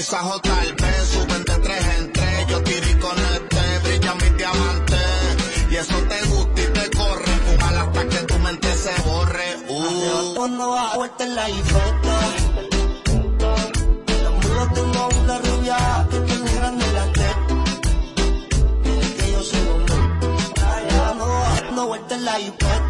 quizás tal vez suben de tres en tres. Yo tiré con este, brilla mi diamante. Y eso te gusta y te corre. Fumar hasta que tu mente se borre. Uh. Va a vuelta en la infecta. Los muros tengo una rubia que tiene grande la teta. Que yo soy un va dando vuelta en la infecta.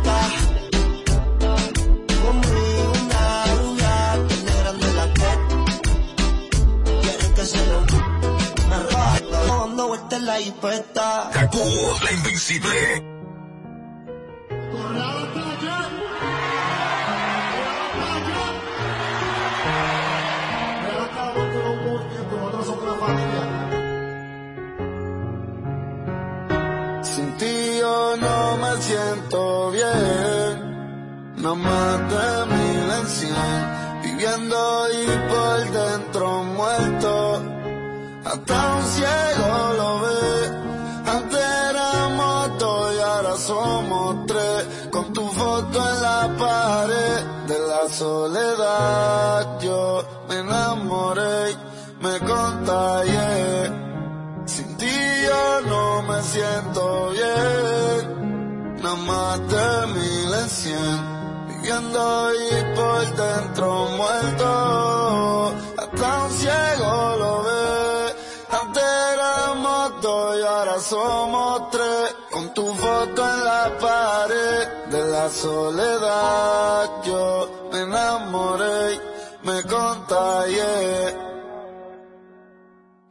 Vuelta en la infecta. Kaku, la invencible. Sin ti yo no me siento bien, no más de mil en cien, viviendo y por dentro muerto, hasta un ciego foto en la pared de la soledad. Yo me enamoré, me contagié. Sin ti yo no me siento bien, nada más de mil en cien, viviendo y por dentro muerto, hasta un ciego lo ve. Antes éramos dos y ahora somos tres, con tu foto en la pared de la soledad. Yo me enamoré, me contagié.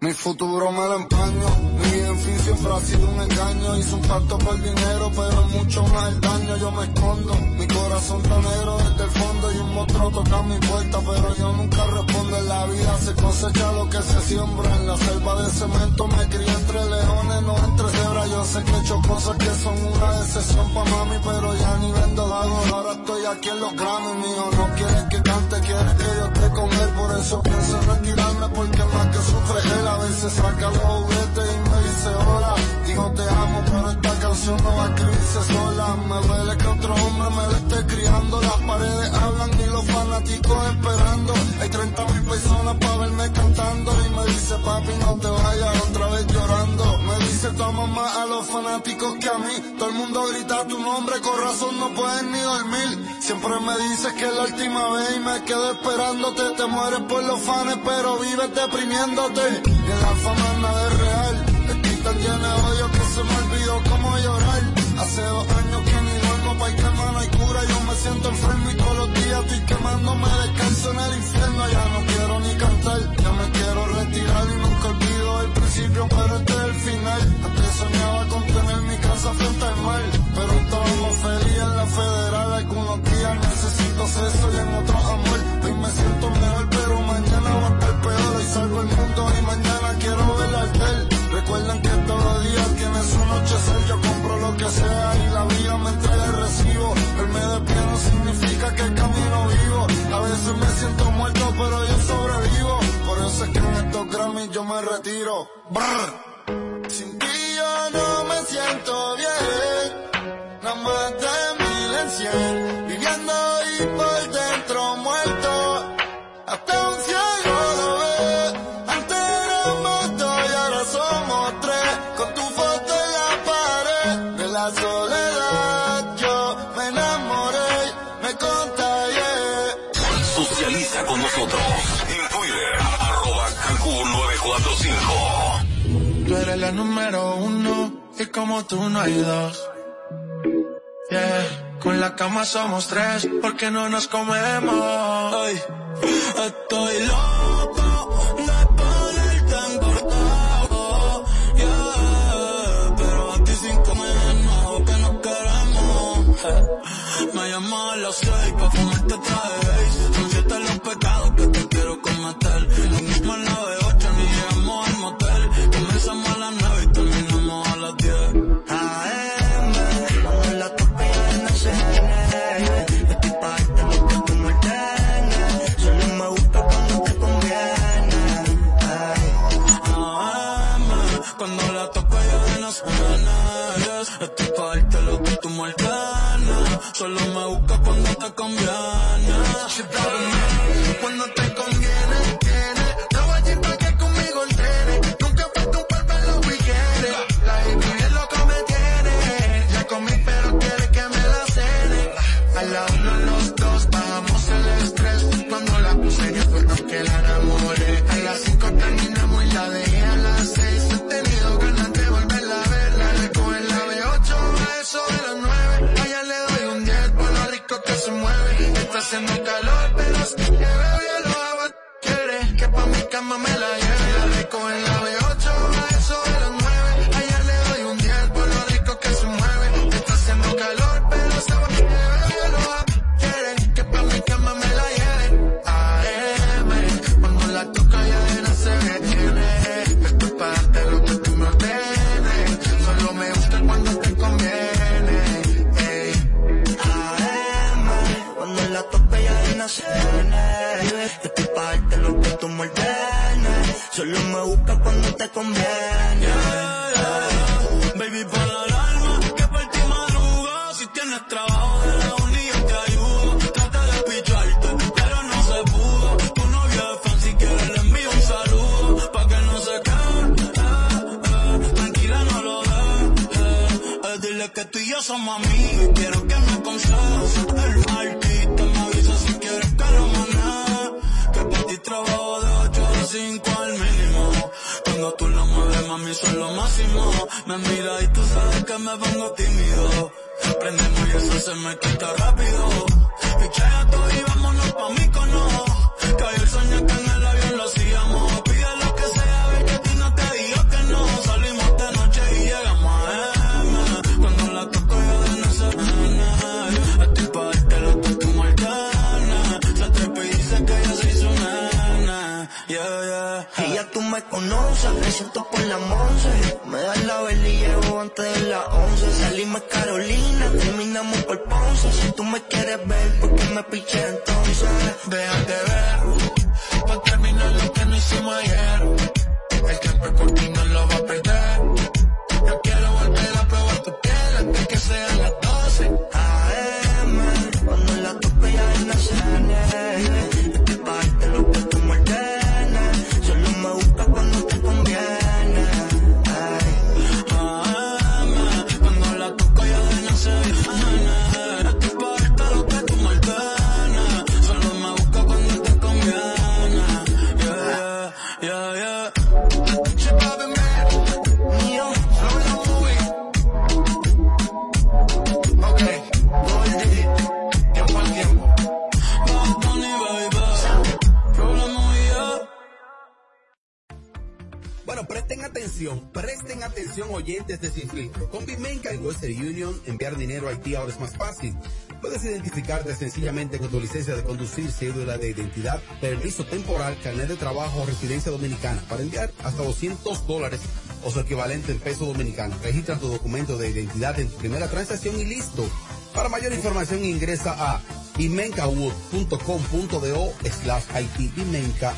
Mi futuro me lo empaño, mi en fin siempre ha sido un engaño. Hice un pacto por dinero, pero mucho más el daño. Yo me escondo, mi corazón está negro desde el fondo y un monstruo toca mi puerta, pero yo nunca respondo. En la vida se cosecha lo que se siembra. En la selva de cemento me crié entre leones, no entre cebras. Yo sé que he hecho cosas que son una decepción pa' mami, pero ya ni vendo dago. Ahora estoy aquí en los Grammy, mío. No quieres que cante, quieres que yo esté con él. Por eso pienso en retirarme, porque más que sufre él. Veces saca los juguetes y me dice hola. Digo te amo, pero esta canción no va a escribirse sola. Me duele que otro hombre me la esté criando. Las paredes hablan y los fanáticos esperando. Hay 30 mil personas para verme cantando. Y me dice papi no te vayas otra vez llorando. Me dice toma más a los fanáticos que a mí. Todo el mundo grita tu nombre, con razón no pueden ni dormir. Siempre me dices que es la última vez y me quedo esperándote. Te mueres por los fans, pero vives deprimiéndote. Y la fama nada es real. Lleno de odio que se me olvidó cómo llorar. Hace dos años que ni duermo, pa' que mano hay cura. Yo me siento enfermo y todos los días estoy quemándome. Descanso en el infierno, ya no quiero ni cantar. Ya me quiero retirar y nunca olvido el principio, pero este es el final. Antes soñaba con tener mi casa frente al mar. Pero estábamos felices en la federal. Algunos días necesito sexo y en otros amor. Hoy me siento mejor, pero mañana va a estar peor. Hoy salgo al mundo y mañana quiero Yo compro lo que sea y la vida me entrega el recibo. Verme de pie no significa que camino vivo. A veces me siento muerto, pero yo sobrevivo. Por eso es que en estos Grammys yo me retiro. Brr. Sin ti yo no me siento bien. 945. Tú eres la número uno y como tú no hay dos. Yeah, con la cama somos tres porque no nos comemos. Ay, estoy loco Me llamo a las seis pa' fumarte traje siete los pecados que te quiero cometer. no. Yo estoy pa' lo que tú me ordenes. Solo me buscas cuando te conviene. Baby, para el alma, que para ti madruga. Si tienes trabajo, de la uni te ayudo. Trata de picharte, pero no se pudo. Tu novia es fan, si quieres le envío un saludo. Pa' que no se quede, eh, eh. tranquila no lo dejes. Eh, eh, eh. Dile que tú y yo somos amigos mami, son lo máximo. Me mira y tú sabes que me pongo tímido. Prendemos y eso se me quita rápido. Pichea todo y vámonos pa' mí cono. Que el sueño que me conoces, me siento por la once. Me das la vela y llevo antes de las once. Salimos Carolina, terminamos por Ponce. Si tú me quieres ver, ¿por qué me piché entonces? Déjate ver, pa' terminar lo que no hicimos ayer. El tiempo es corto presten atención, presten atención oyentes de Sin Filtro. Con Bimenca y Western Union, enviar dinero a Haití ahora es más fácil. Puedes identificarte sencillamente con tu licencia de conducir, cédula de identidad, permiso temporal, carnet de trabajo o residencia dominicana para enviar hasta 200 dólares o su equivalente en peso dominicano. Registra tu documento de identidad en tu primera transacción y listo. Para mayor información ingresa a bimencawood.com.do slash Haití,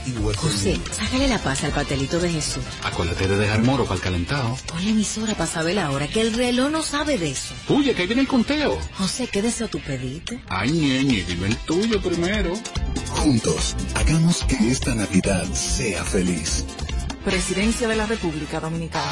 y Western José, sácale la paz al patelito de Jesús. Acuérdate de dejar moro para el calentado. Pon la emisora para saber la hora, que el reloj no sabe de eso. Oye, que ahí viene el conteo. José, ¿qué deseo tú pediste? Ay, ñeñe, dime el tuyo primero. Juntos, hagamos que esta Navidad sea feliz. Presidencia de la República Dominicana.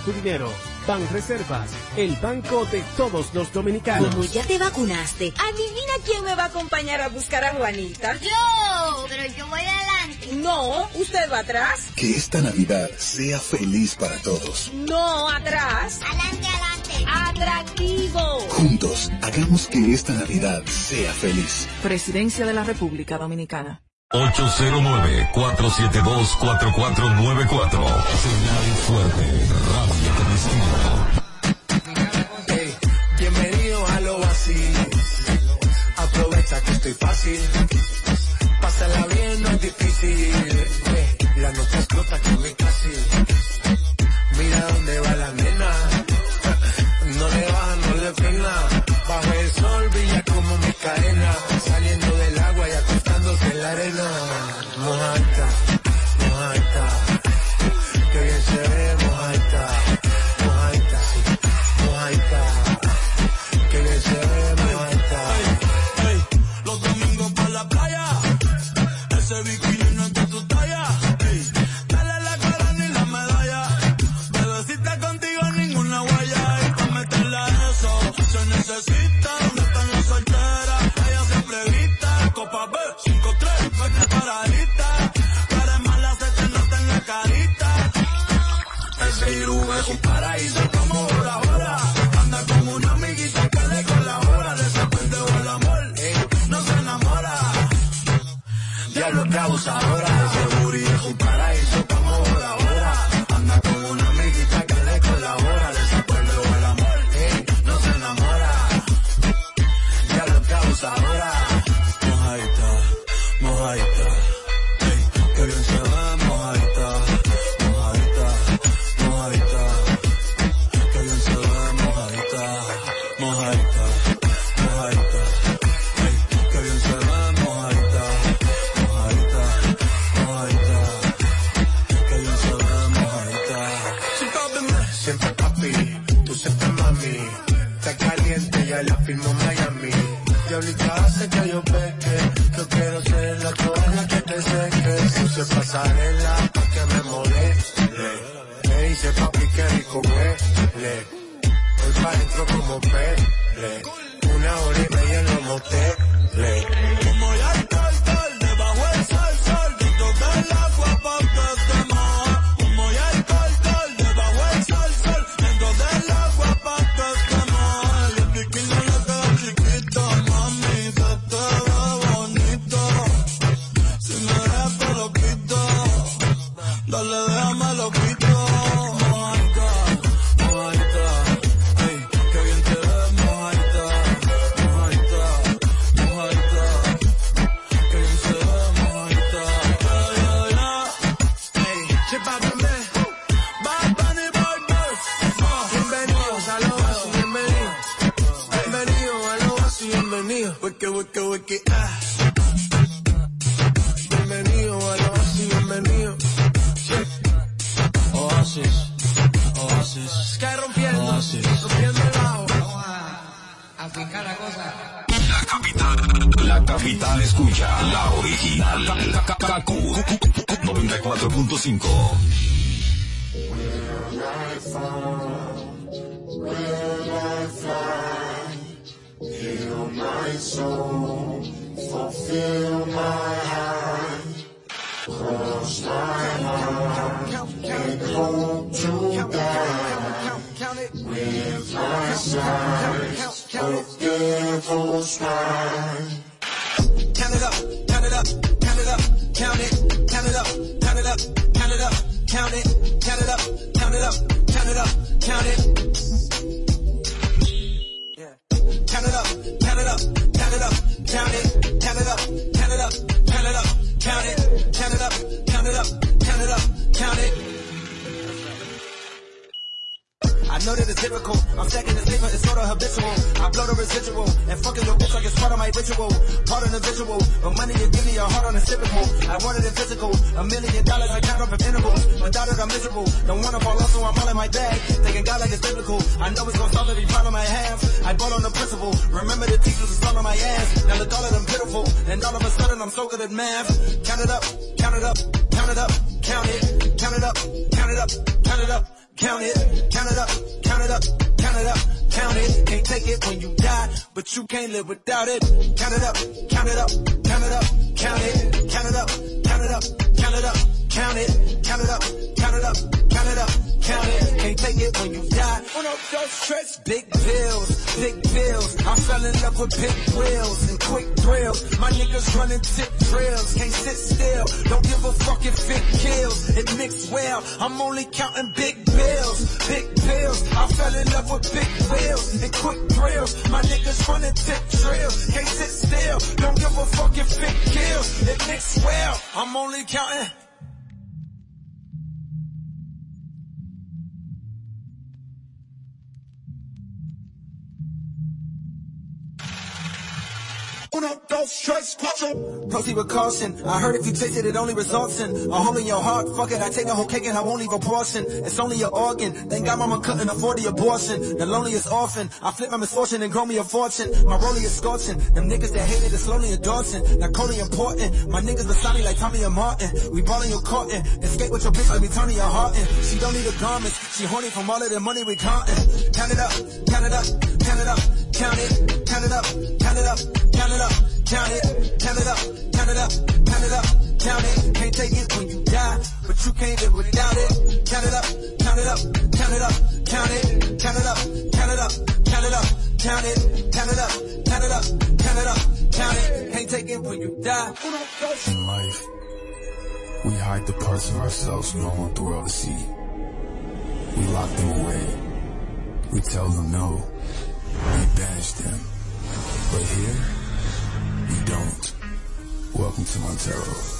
tu dinero. Banreservas, el banco de todos los dominicanos. Como ya te vacunaste, Adivina quién me va a acompañar a buscar a Juanita. Yo, pero yo voy adelante. No, usted va atrás. Que esta Navidad sea feliz para todos. No, atrás. Adelante, adelante. Atractivo. Juntos, hagamos que esta Navidad sea feliz. Presidencia de la República Dominicana. 809-472-4494. Señal fuerte. Radio que Ey, bienvenido a lo vacío. Aprovecha que estoy fácil. Pásala bien, no es difícil. Ey, la noche explota con mi casi. Mira dónde va la nena. Siempre papi, tú siempre mami. Está caliente, ya la firmo Miami. Diablita hace que yo peque. Yo quiero ser la toalla que te seque. Puse pasarela pa' que me moleste. Me dice papi que rico huele. Voy pa' dentro como pele. Una hora y media en los moteles. It up, count it. I'm stacking this paper, it's sort of habitual. I blow the residual and fucking your bitch like it's part of my ritual. Part of the visual, but money you give me a heart on a typical. I wanted it physical. A million dollars I count up in intervals. Without it, I'm miserable. Don't wanna fall off, so I'm all my bag. Thinking God like it's biblical. I know it's gonna solve every problem I have. I bought on the principle. Remember the teachers was on my ass. Now look all of them pitiful. And all of a sudden I'm so good at math. Count it up, count it up, count it up, count it, count it up, count it up, count it up. Count it, count it up, count it up, it up, count it. Can't take it when you die, but you can't live without it. Count it up, count it up, count it up, count it, count it up, count it up, count it up, count it, count it up, count it up, count it up, count it. Can't take it when you die. Uno, dos, tres, big bills, big bills. I fell in love with big wheels and quick thrills. My niggas running tip drills, can't sit still. Don't give a fuck if it kills. It mixed well. I'm only counting big bills, big bills. I fell in love with big wheels and quick thrills. My niggas running tip drills, can't sit still. Don't give a fuck if it kills. It mixed well. I'm only counting. Uno, dos, tres, cuatro. Proceed with caution. I heard if you taste it, it only results in a hole in your heart. Fuck it, I take a whole cake and I won't leave a portion. It's only your organ. Thank God mama couldn't afford the abortion. The loneliest orphan. I flip my misfortune and grow me a fortune. My rollie is scorching. Them niggas that hated it slowly endorsing. Not Coley important. My niggas beside me like Tommy and Martin. We ballin' your courtin'. Escape with your bitch like me Tony your heart in. She don't need a garments. She horny from all of the money we countin'. Count it up, count it up, count it up, count it, count it up, you can't live without it. Count it up, count it up, count it up, count it, count it up, count it up, count it up, count it, count it up, count it up, count it up, count it. Can't take it when you die. In life, We hide the parts of ourselves we don't want the world to see. We lock them away. We tell them no. We banish them. But here, we don't. Welcome to Montero.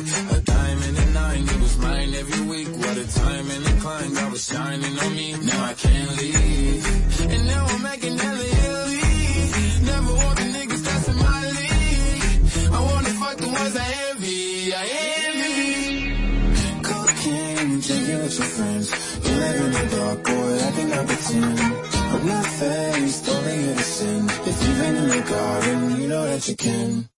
A diamond and nine, it was mine every week. What a time and a climb, God was shining on me. Now I can't leave. And now I'm making hella Italy. Never want the niggas that's my league. I wanna fuck the ones I envy. I envy. Cocaine drinking with your friends. You in the dark, boy, I cannot pretend. I'm not faced, only sin. If you've been in the garden, you know that you can.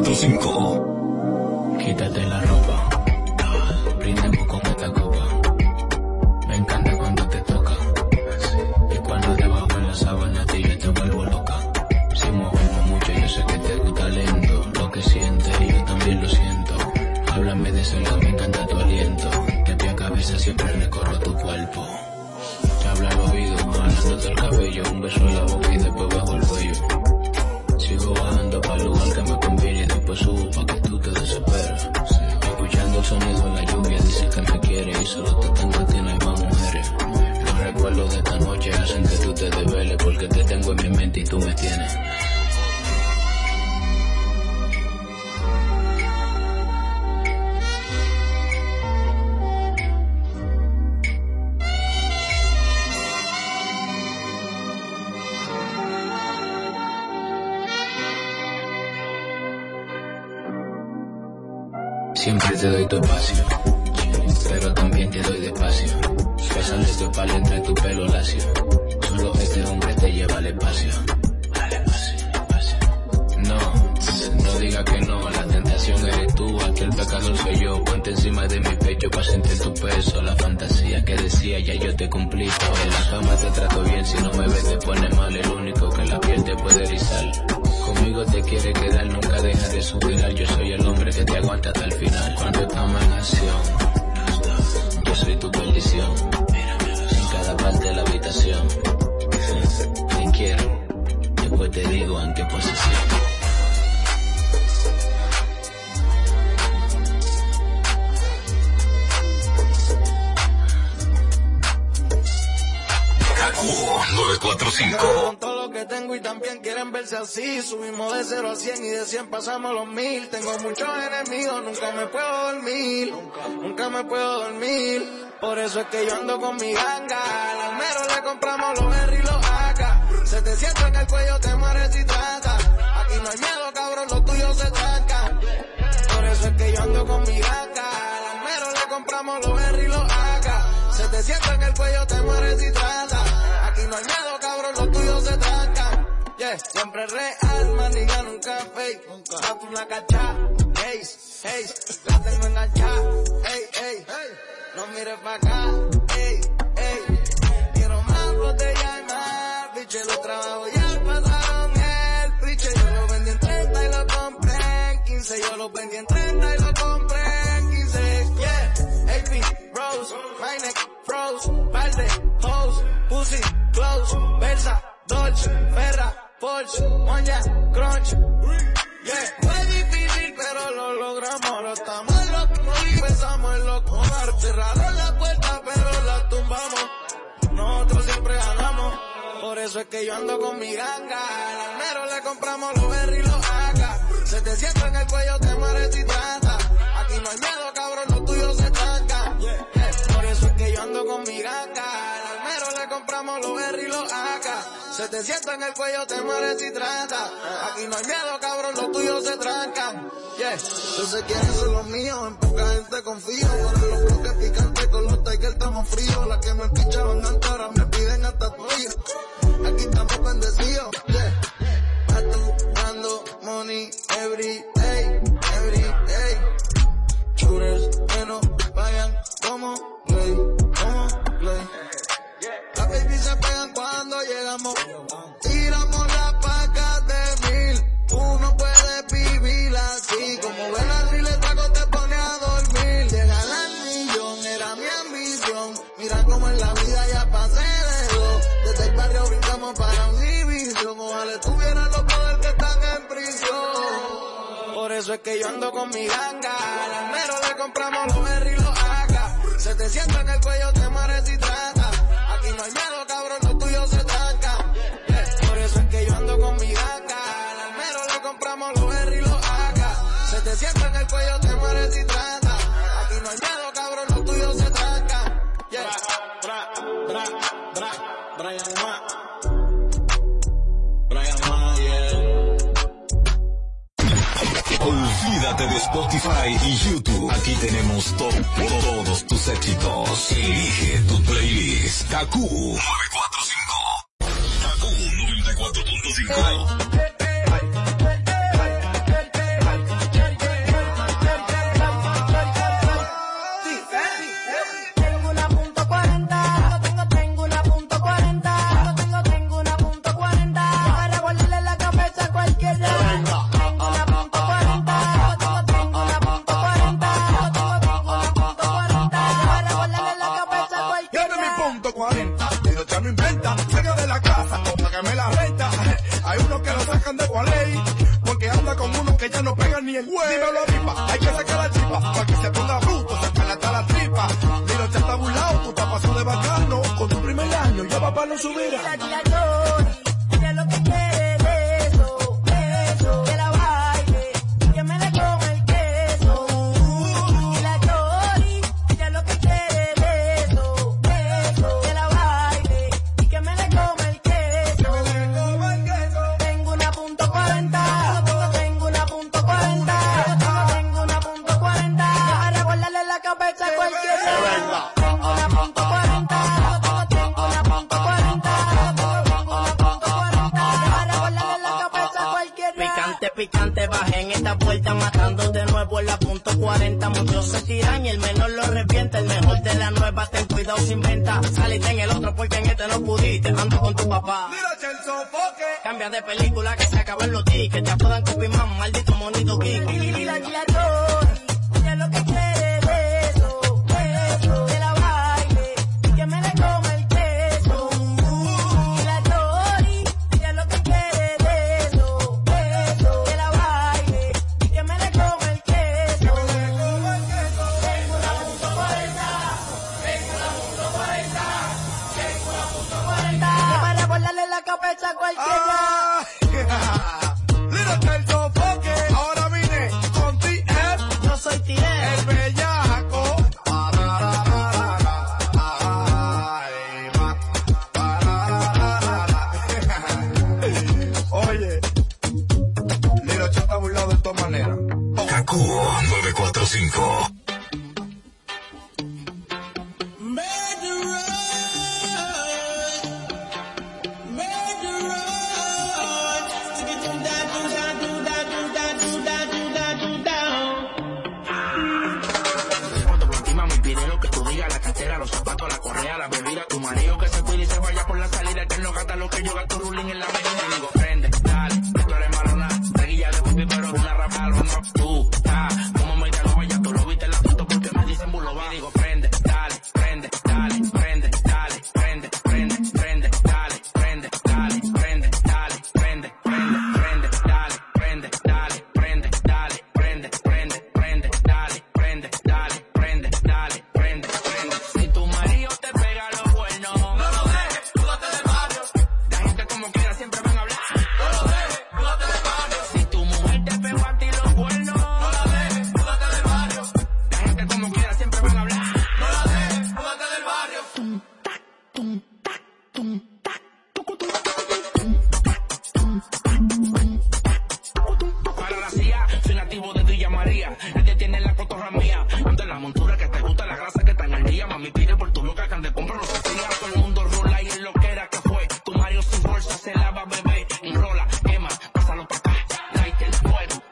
945. Tú me tienes. Siempre te doy tu espacio, pero también te doy despacio. Besando tu espalda entre tu pelo lacio. Solo este hombre te lleva al espacio. Que no, la tentación eres tú, aquí el pecador soy yo. Ponte encima de mi pecho para sentir tu peso. La fantasía que decía ya yo te cumplí. En la cama te trato bien, si no me ves te pone mal. El único que la piel te puede erizar. Conmigo te quiere quedar, nunca deja de suspirar. Yo soy el hombre que te aguanta hasta el final. Cuando estamos en acción, yo soy tu perdición. En cada parte de la habitación, te quiero. Después te digo en qué posición. KQ 945. lo que tengo y también quieren verse así. Subimos de 0 a 100 y de 100 pasamos los mil. Tengo muchos enemigos, nunca me puedo dormir. Nunca me puedo dormir. Por eso es que yo ando con mi ganga. Al almero le compramos los berry y los AK. Se te sienta en el cuello, te mueres si trata. Aquí no hay miedo, cabrón, los tuyos se trancan. Por eso es que yo ando con mi ganga. Al almero le compramos los berry y los AK. Se te sienta en el cuello, te mueres si trata. Siempre real, maniga, nunca fake. Nunca. tú la cacha, hey, hey, la tengo enganchada, hey, hey, no mires pa' acá, hey, hey. Crunch. Yeah, fue difícil pero lo logramos. Ahora estamos locos y pensamos en loco. Cerraron la puerta pero la tumbamos. Nosotros siempre ganamos. Por eso es que yo ando con mi ganga. Al almero le compramos los berry y los AK. Se te sienta en el cuello, te mueres si trata. Aquí no hay miedo, Te sienta en el cuello, te mueres si trata. Aquí no hay miedo, cabrón, los tuyos se trancan. Yeah. Yo sé quiénes son los míos, en poca gente confío. Con los bloques picantes, con los Tiger estamos fríos. Las que me pichaban antes ahora me piden hasta tuyo. Aquí estamos bendecidos. Yeah. Actuando money every day, every day. Shooters que no vayan como Tiramos las pacas de mil. Uno puede vivir así. Como ven al le trago te pone a dormir. Llegar al millón era mi ambición. Mira como en la vida ya pasé de dos. Desde el barrio brincamos para Univision. Ojalá estuvieran los poderes que están en prisión. Por eso es que yo ando con mi ganga. Al almero le compramos los berry y los AK. Se te sienta en el cuello, te mueres si trata. Aquí no hay miedo, Sienta en el cuello, te mueres si trata. Aquí no hay miedo, cabrón, los tuyos se trancan. Yeah. Bra, bra, bra, Brian Ma. Brian Mayer. Olvídate de Spotify y YouTube. Aquí tenemos to- todos tus éxitos. Elige tu playlist. Kaku 945.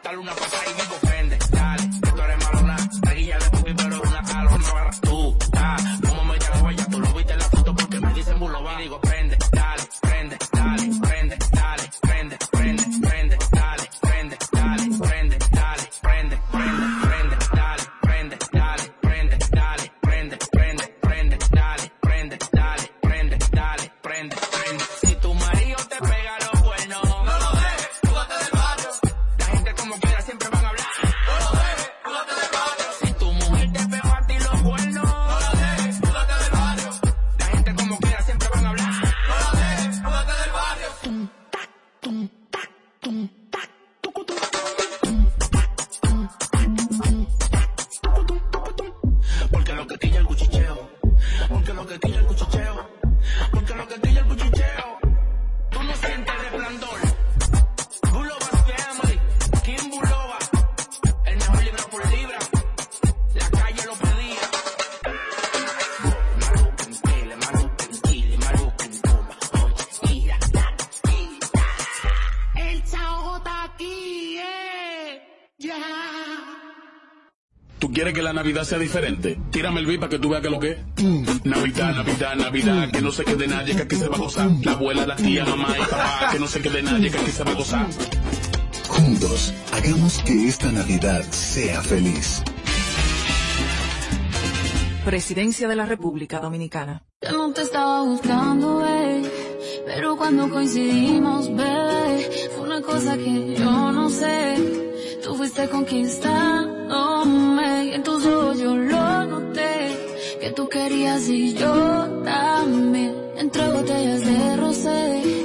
Dale una pasada y vivo. la Navidad sea diferente. Tírame el beat para que tú veas que lo que es. Navidad, Navidad, Navidad, que no se quede nadie, que aquí se va a gozar. La abuela, la tía, mamá y papá, que no se quede nadie, que aquí se va a gozar. Juntos, hagamos que esta Navidad sea feliz. Presidencia de la República Dominicana. Yo no te estaba buscando, bebé, pero cuando coincidimos, bebé, fue una cosa que yo no sé. Tú fuiste con quien querías y yo también. Entre botellas de rosé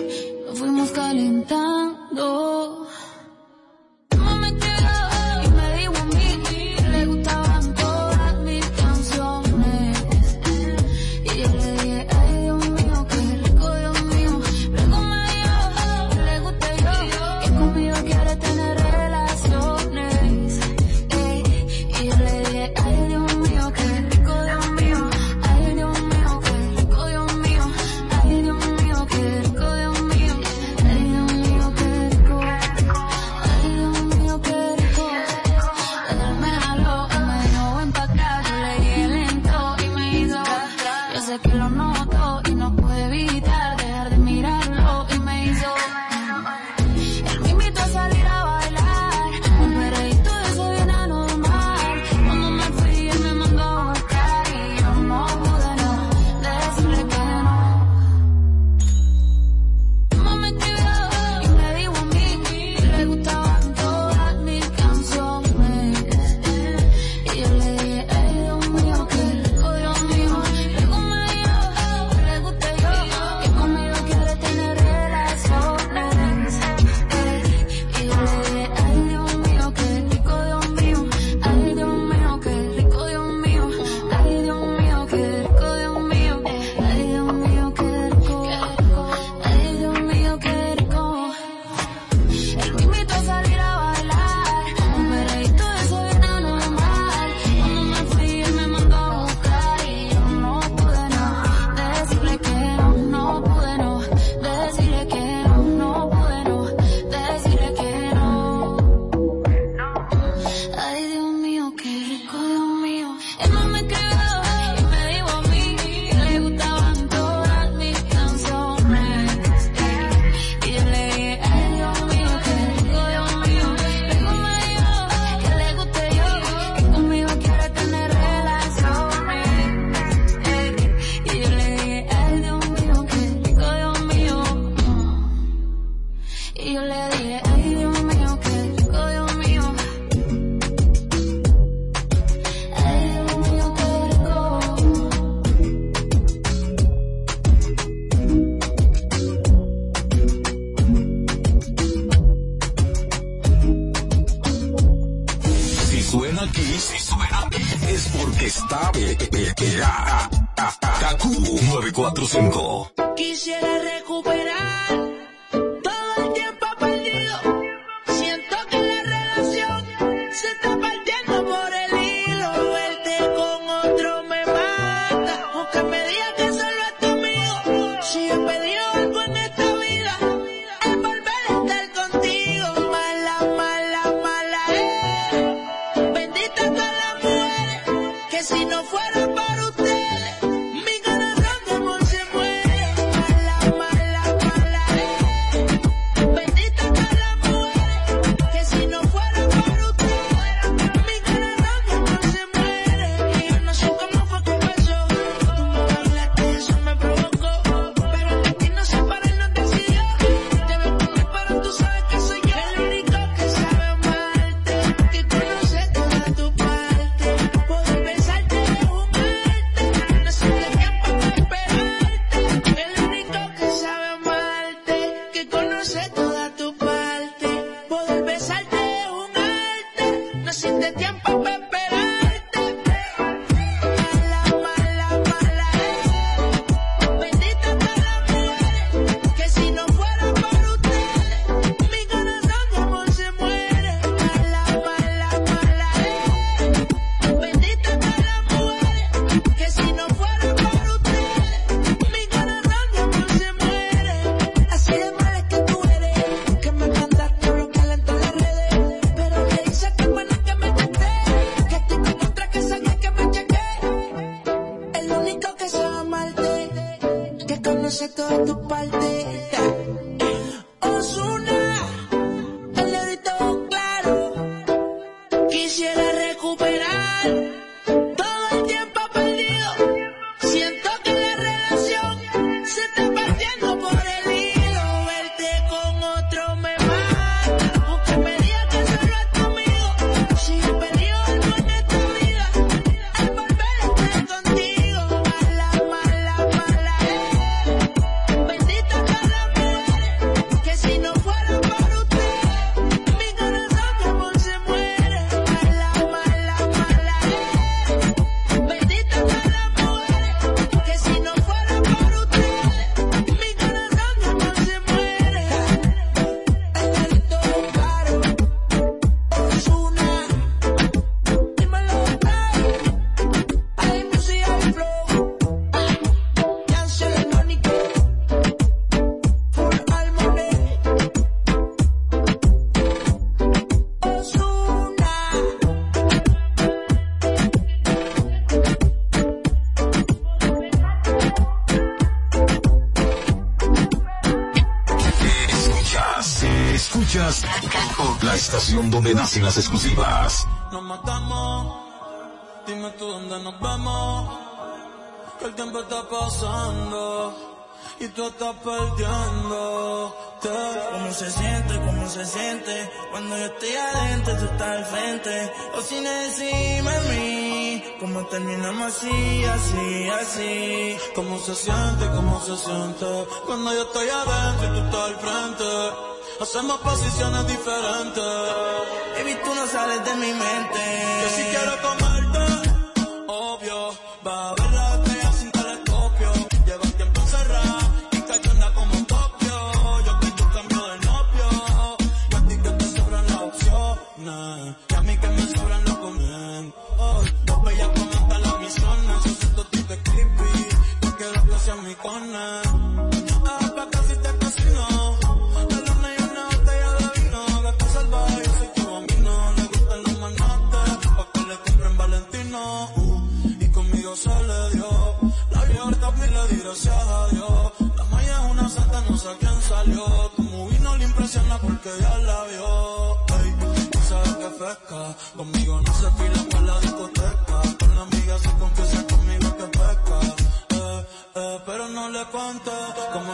en las exclusivas. Nos matamos, dime tú dónde nos vemos. Que el tiempo está pasando y tú estás perdiendo. ¿Cómo se siente? ¿Cómo se siente? Cuando yo estoy adentro, tú estás al frente. O sin encima de mí. ¿Cómo terminamos así, así, así? ¿Cómo se siente? ¿Cómo se siente? Cuando yo estoy adentro, tú estás al frente. Nos Hacemos posiciones diferentes. Baby, tú no sales de mi mente. Yo sí quiero comer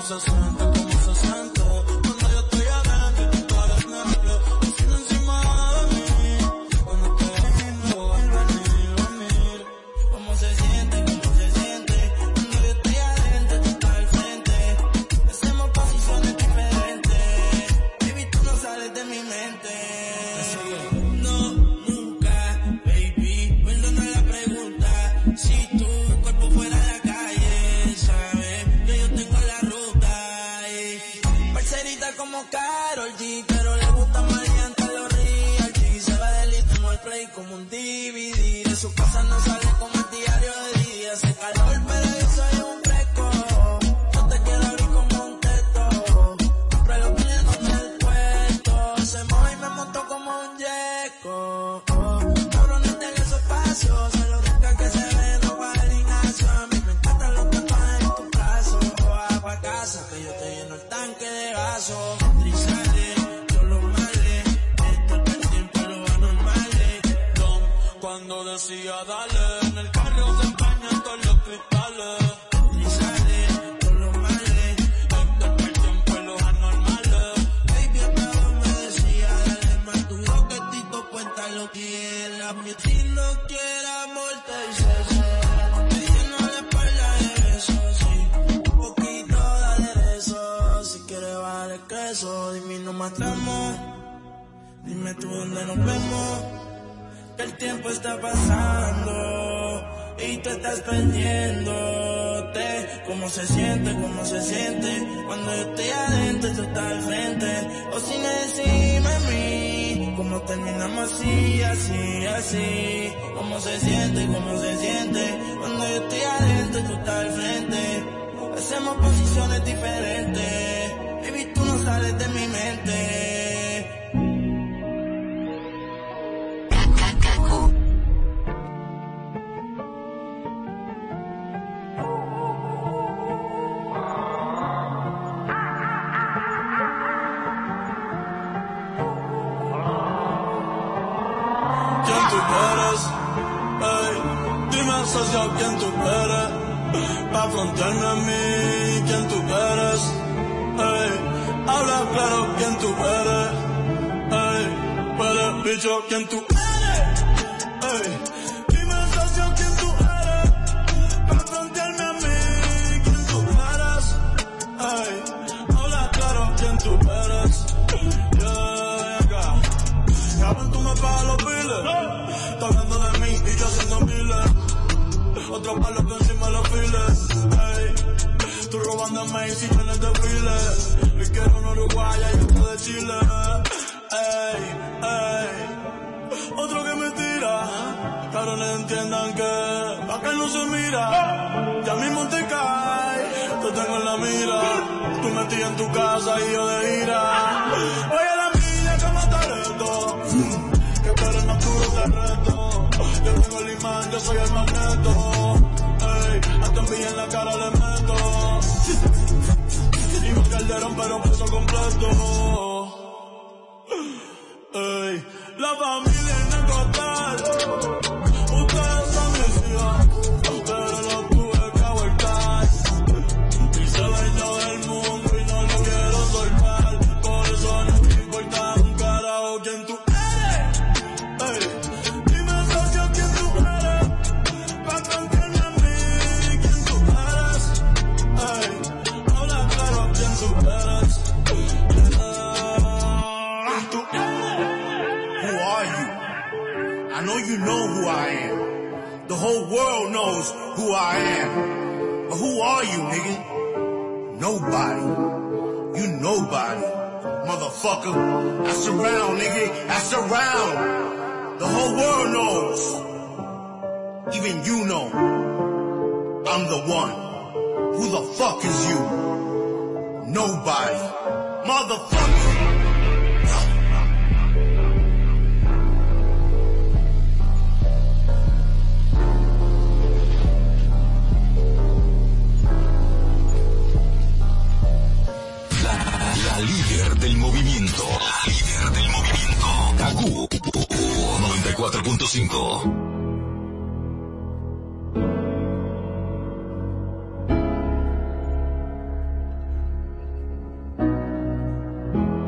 cosa santa. Yo te lleno el tanque de gaso. Trizale, yo lo male. Esto es el tiempo, lo anormales. Don, cuando decía dale, en el Dime tú dónde nos vemos. Que el tiempo está pasando y tú estás perdiéndote. ¿Cómo se siente? ¿Cómo se siente? Cuando yo estoy adentro, tú estás al frente. O si me decime a mí, ¿cómo terminamos así, así, así? ¿Cómo se siente? ¿Cómo se siente? Cuando yo estoy adentro, tú estás al frente. Hacemos posiciones diferentes. De mi mente. Bicho quién tú eres. Ey, dime socio quién tú eres. Pa' frontearme a mí, quién tú eres. Ey, habla claro quién tú eres. Yeah, acá. Cabrón, tú me pagas los biles. Está hablando de mí y yo haciendo miles. Otro palo que encima los files. Ey, tú robándome y si tienes se mira. Ya mismo te cae. Te tengo en la mira. Tú metí en tu casa y yo de ira. Oye, la mía que matar esto. Que por el más duro te reto. Yo tengo el imán, yo soy el magneto. Ey, hasta envidia en la cara le meto. Y me calderon, pero peso completo. Ey, la knows who I am. But who are you, nigga? Nobody. You nobody. Motherfucker. That's around, nigga. That's around. The whole world knows. Even you know. I'm the one. Who the fuck is you? Nobody. Motherfucker. Del movimiento. Líder del movimiento. Kaku 94.5.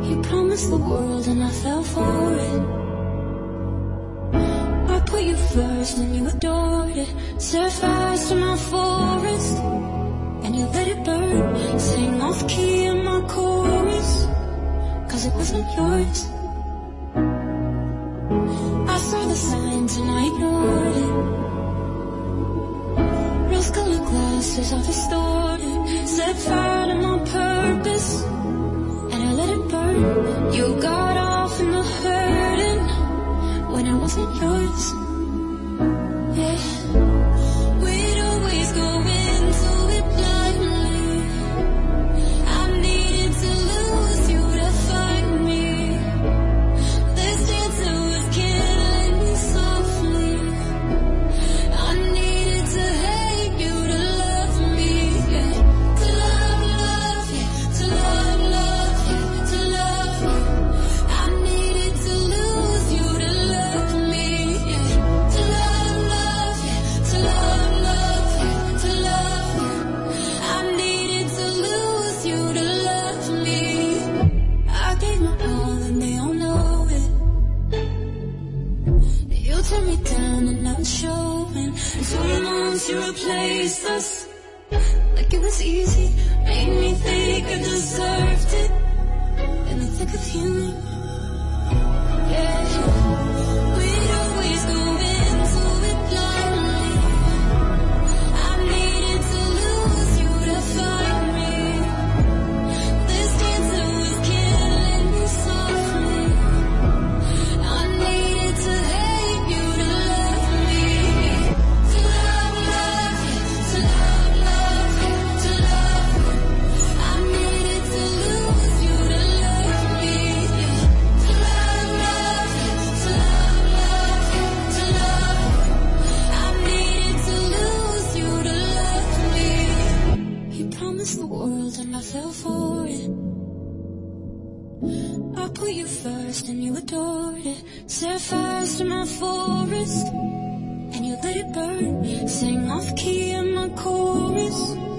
You promised the world and I fell for it. I put you first and you adored it. Set fire to my forest and you let it burn. Sing off key in my chorus, cause it wasn't yours. I saw the signs and I ignored it. Rose colored glasses all distorted. Set fire to my purpose. And I let it burn. You got off in the hurting. When it wasn't yours. and you adored it. Set fires to my forest and you let it burn. Sang off key in my chorus.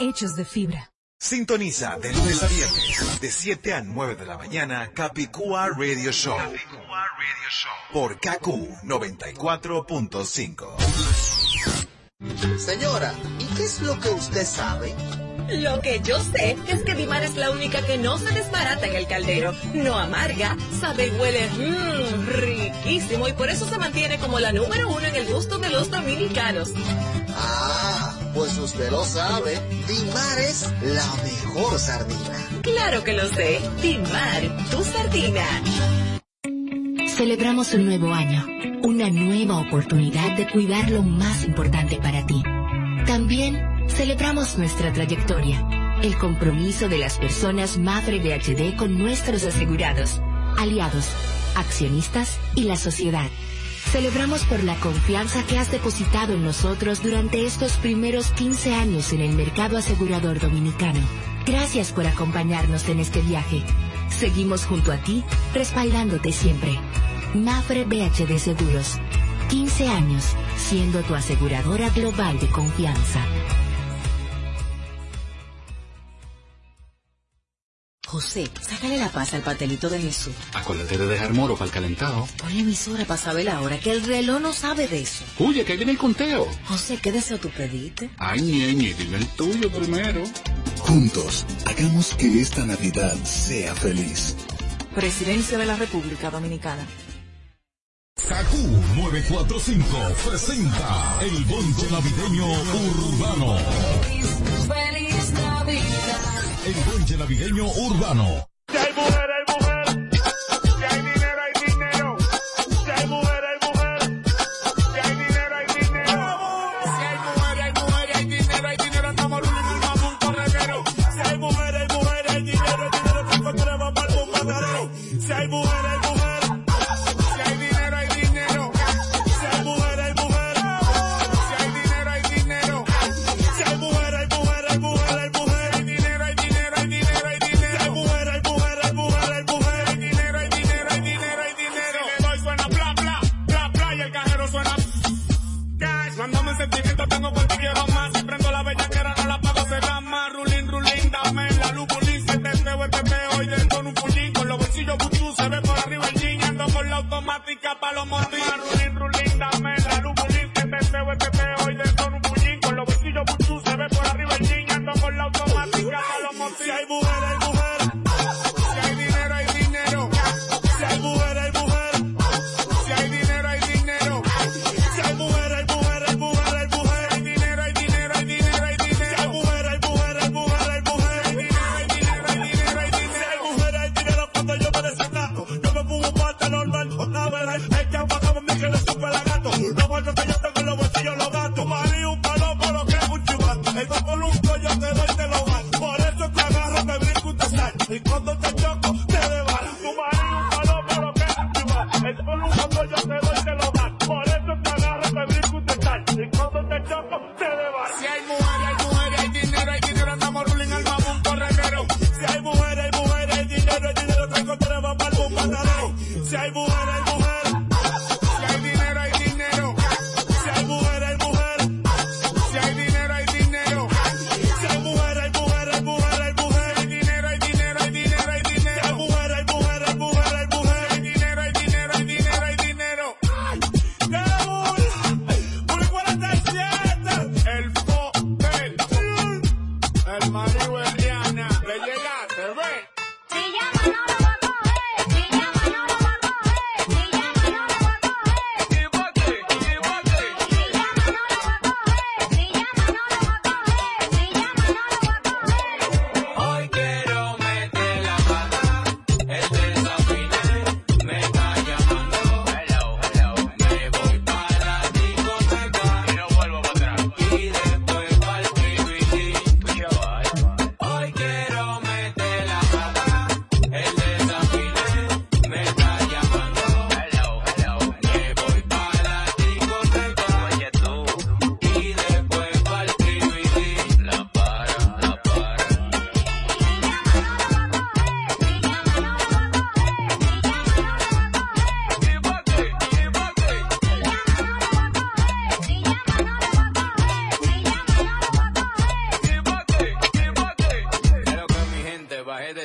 hechos de fibra. Sintoniza de lunes a viernes, de 7 a 9 de la mañana, Capicúa Radio Show. Por KQ 94.5. Señora, ¿y qué es lo que usted sabe? Lo que yo sé es que Dimar es la única que no se desbarata en el caldero, no amarga, sabe y huele mmm, riquísimo y por eso se mantiene como la número uno en el gusto de los dominicanos. Ah, pues usted lo sabe. Dimar es la mejor sardina. Claro que lo sé, Dimar, tu sardina. Celebramos un nuevo año, una nueva oportunidad de cuidar lo más importante para ti. También celebramos nuestra trayectoria, el compromiso de las personas Mafre VHD con nuestros asegurados, aliados, accionistas y la sociedad. Celebramos por la confianza que has depositado en nosotros durante estos primeros 15 años en el mercado asegurador dominicano. Gracias por acompañarnos en este viaje. Seguimos junto a ti, respaldándote siempre. Mafre BHD Seguros. 15 años siendo tu aseguradora global de confianza. José, sácale la paz al pastelito de Jesús. Acuérdate de dejar moro para el calentado. Pon la emisora para saber la hora, que el reloj no sabe de eso. Oye, que ahí viene el conteo. José, ¿qué deseo tú pediste? Ay, ñeñe, dime el tuyo primero. Juntos, hagamos que esta Navidad sea feliz. Presidencia de la República Dominicana. Kaku 945 presenta el bonche navideño urbano. El bonche navideño urbano.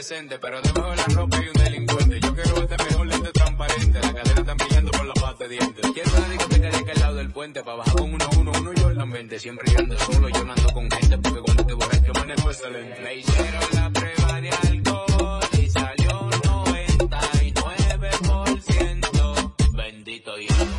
pero debajo de la ropa hay un delincuente. Yo quiero verte mejor lente transparente. La cadera está brillando por la pata de dientes. Quiero una discoteca de al lado del puente, para bajar con uno, uno, uno y yo en la mente. Siempre ando solo, yo no ando con gente, porque cuando te borracho manejo excelente. Me hicieron la prueba de alcohol y salió un 99%. Bendito Dios.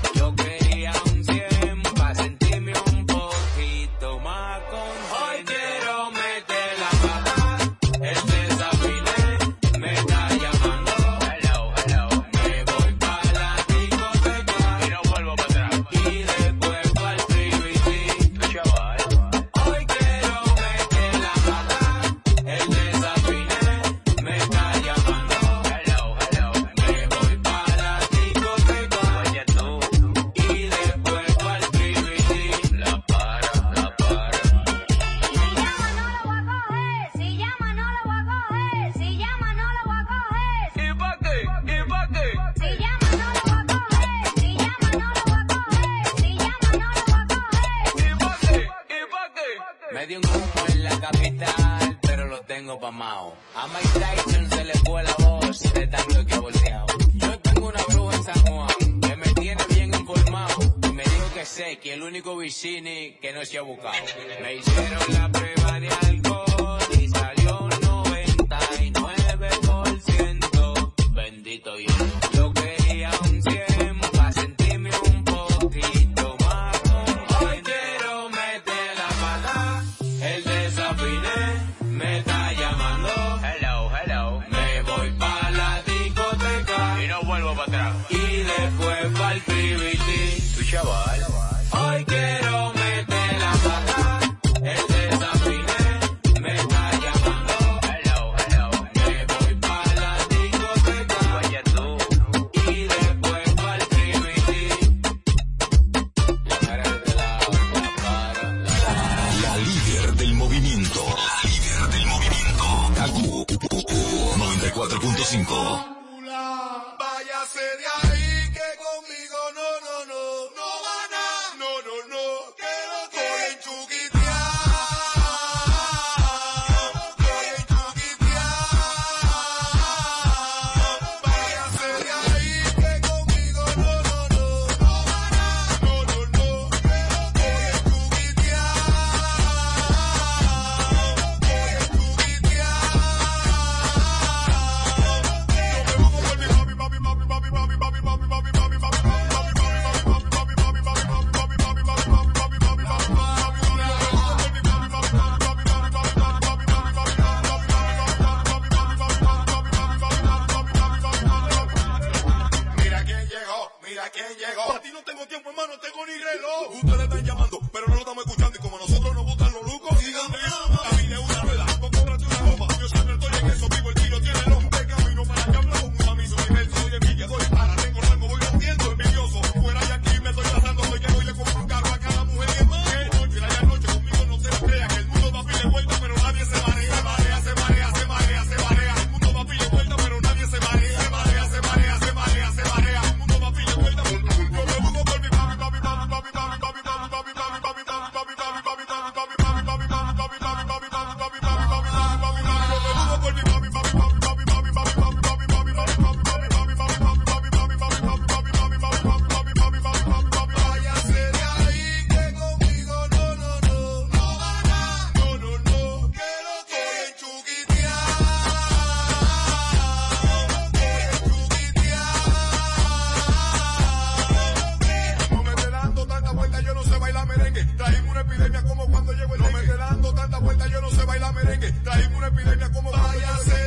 merengue, traigo una epidemia como vaya a ser.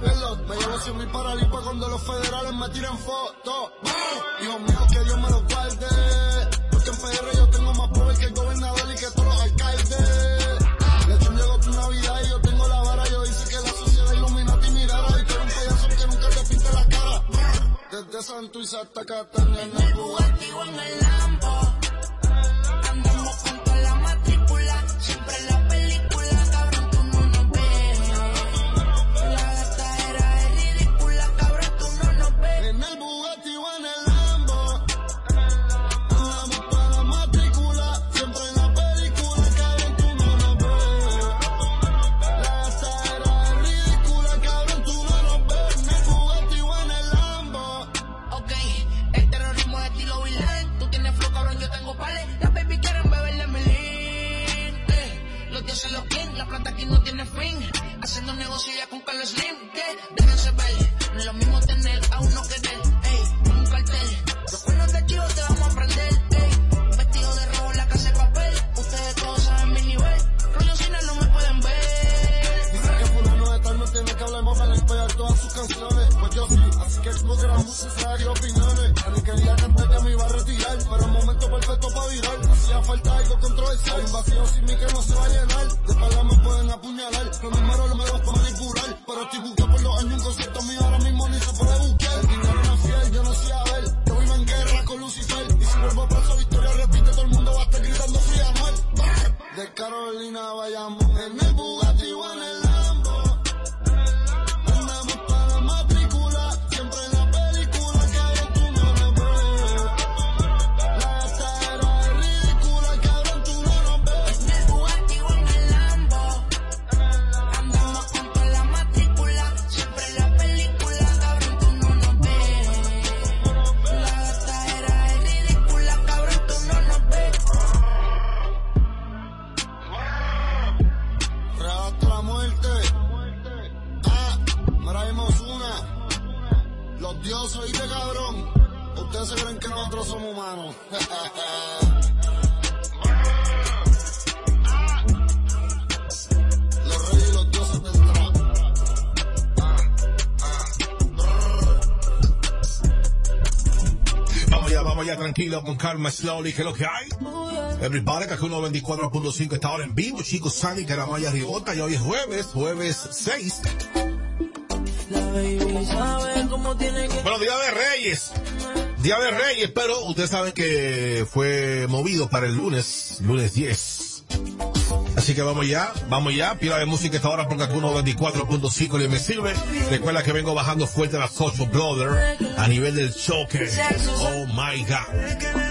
Me llevo 100 mil para Lipa cuando los federales me tiren fotos. Dios mío, que Dios me lo guarde. Porque en PR yo tengo más poder que el gobernador y que todos los alcaldes. Le hecho llegó tu Navidad y yo tengo la vara. Yo hice que la sociedad iluminati mirara. Y que un payaso que nunca te pinta la cara. Desde Santuiza hasta Catania en el Bugatti en el Lambo. soy vacío sin mí que no se va a llenar. De palabras tranquilo, con calma, slowly, que lo que hay. Everybody, que 124.5 está ahora en vivo, chicos, Sani, que la malla ribota, y hoy es jueves, jueves 6. Bueno, Día de Reyes. Día de Reyes, pero ustedes saben que fue movido para el lunes, lunes 10. Así que vamos ya, vamos ya. Pila de música esta hora porque algunos 24.5 le me sirve. Recuerda que vengo bajando fuerte a las 8, brother, a nivel del choque. Oh my god.